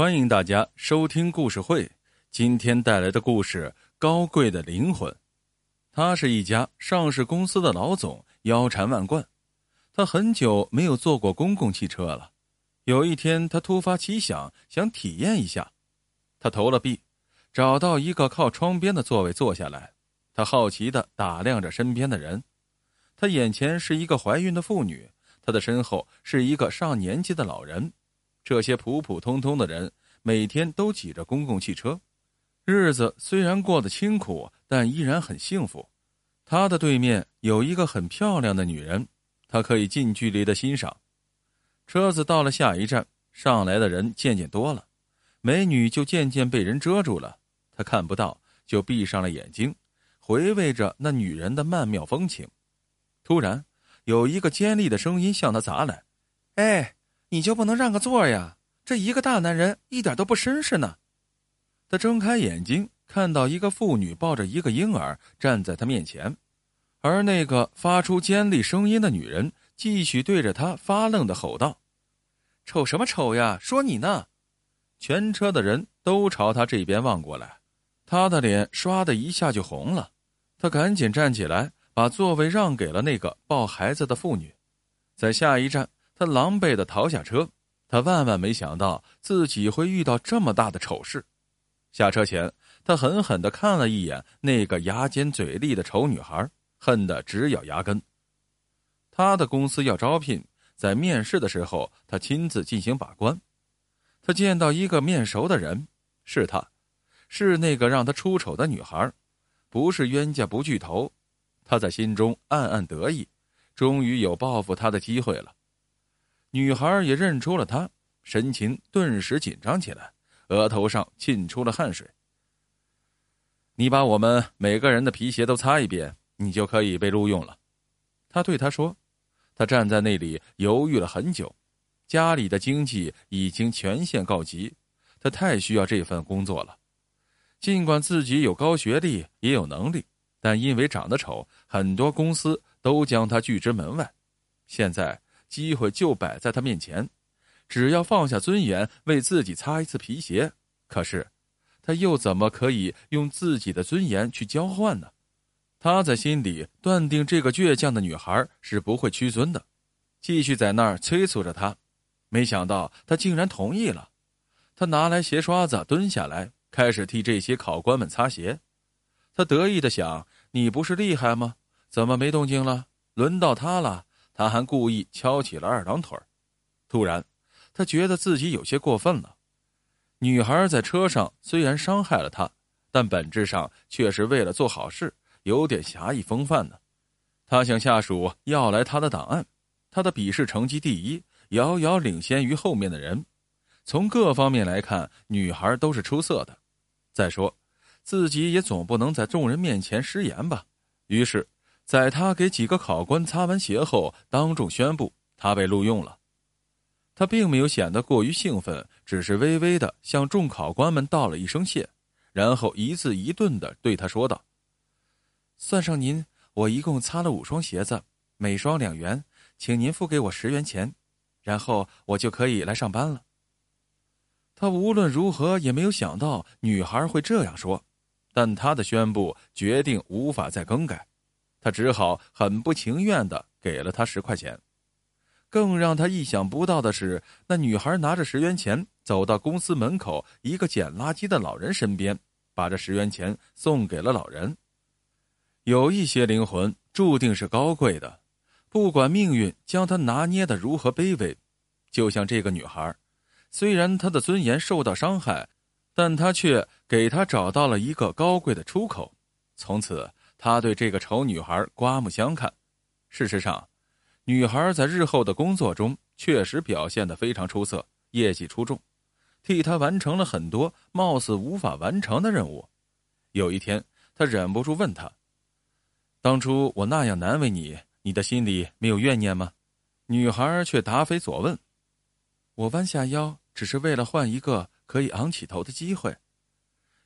欢迎大家收听故事会。今天带来的故事《高贵的灵魂》。他是一家上市公司的老总，腰缠万贯。他很久没有坐过公共汽车了。有一天，他突发奇想，想体验一下。他投了币，找到一个靠窗边的座位坐下来。他好奇的打量着身边的人。他眼前是一个怀孕的妇女，他的身后是一个上年纪的老人。这些普普通通的人每天都挤着公共汽车，日子虽然过得清苦，但依然很幸福。他的对面有一个很漂亮的女人，他可以近距离的欣赏。车子到了下一站，上来的人渐渐多了，美女就渐渐被人遮住了，他看不到，就闭上了眼睛，回味着那女人的曼妙风情。突然，有一个尖利的声音向他砸来：“哎！”你就不能让个座呀？这一个大男人一点都不绅士呢。他睁开眼睛，看到一个妇女抱着一个婴儿站在他面前，而那个发出尖利声音的女人继续对着他发愣的吼道：“瞅什么瞅呀？说你呢！”全车的人都朝他这边望过来，他的脸唰的一下就红了。他赶紧站起来，把座位让给了那个抱孩子的妇女，在下一站。他狼狈的逃下车，他万万没想到自己会遇到这么大的丑事。下车前，他狠狠的看了一眼那个牙尖嘴利的丑女孩，恨得直咬牙根。他的公司要招聘，在面试的时候，他亲自进行把关。他见到一个面熟的人，是他，是那个让他出丑的女孩，不是冤家不聚头。他在心中暗暗得意，终于有报复他的机会了。女孩也认出了他，神情顿时紧张起来，额头上沁出了汗水。你把我们每个人的皮鞋都擦一遍，你就可以被录用了。他对他说：“他站在那里犹豫了很久，家里的经济已经全线告急，他太需要这份工作了。尽管自己有高学历，也有能力，但因为长得丑，很多公司都将他拒之门外。现在。”机会就摆在他面前，只要放下尊严，为自己擦一次皮鞋。可是，他又怎么可以用自己的尊严去交换呢？他在心里断定，这个倔强的女孩是不会屈尊的，继续在那儿催促着他。没想到，他竟然同意了。他拿来鞋刷子，蹲下来，开始替这些考官们擦鞋。他得意的想：“你不是厉害吗？怎么没动静了？轮到他了。”他还故意翘起了二郎腿突然，他觉得自己有些过分了。女孩在车上虽然伤害了他，但本质上却是为了做好事，有点侠义风范呢。他向下属要来他的档案，他的笔试成绩第一，遥遥领先于后面的人。从各方面来看，女孩都是出色的。再说，自己也总不能在众人面前失言吧。于是。在他给几个考官擦完鞋后，当众宣布他被录用了。他并没有显得过于兴奋，只是微微的向众考官们道了一声谢，然后一字一顿的对他说道：“算上您，我一共擦了五双鞋子，每双两元，请您付给我十元钱，然后我就可以来上班了。”他无论如何也没有想到女孩会这样说，但他的宣布决定无法再更改。他只好很不情愿的给了他十块钱。更让他意想不到的是，那女孩拿着十元钱走到公司门口一个捡垃圾的老人身边，把这十元钱送给了老人。有一些灵魂注定是高贵的，不管命运将他拿捏的如何卑微，就像这个女孩，虽然她的尊严受到伤害，但她却给他找到了一个高贵的出口，从此。他对这个丑女孩刮目相看。事实上，女孩在日后的工作中确实表现得非常出色，业绩出众，替他完成了很多貌似无法完成的任务。有一天，他忍不住问他：“当初我那样难为你，你的心里没有怨念吗？”女孩却答非所问：“我弯下腰，只是为了换一个可以昂起头的机会。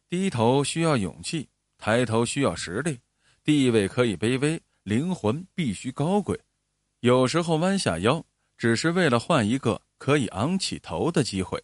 低头需要勇气，抬头需要实力。”地位可以卑微，灵魂必须高贵。有时候弯下腰，只是为了换一个可以昂起头的机会。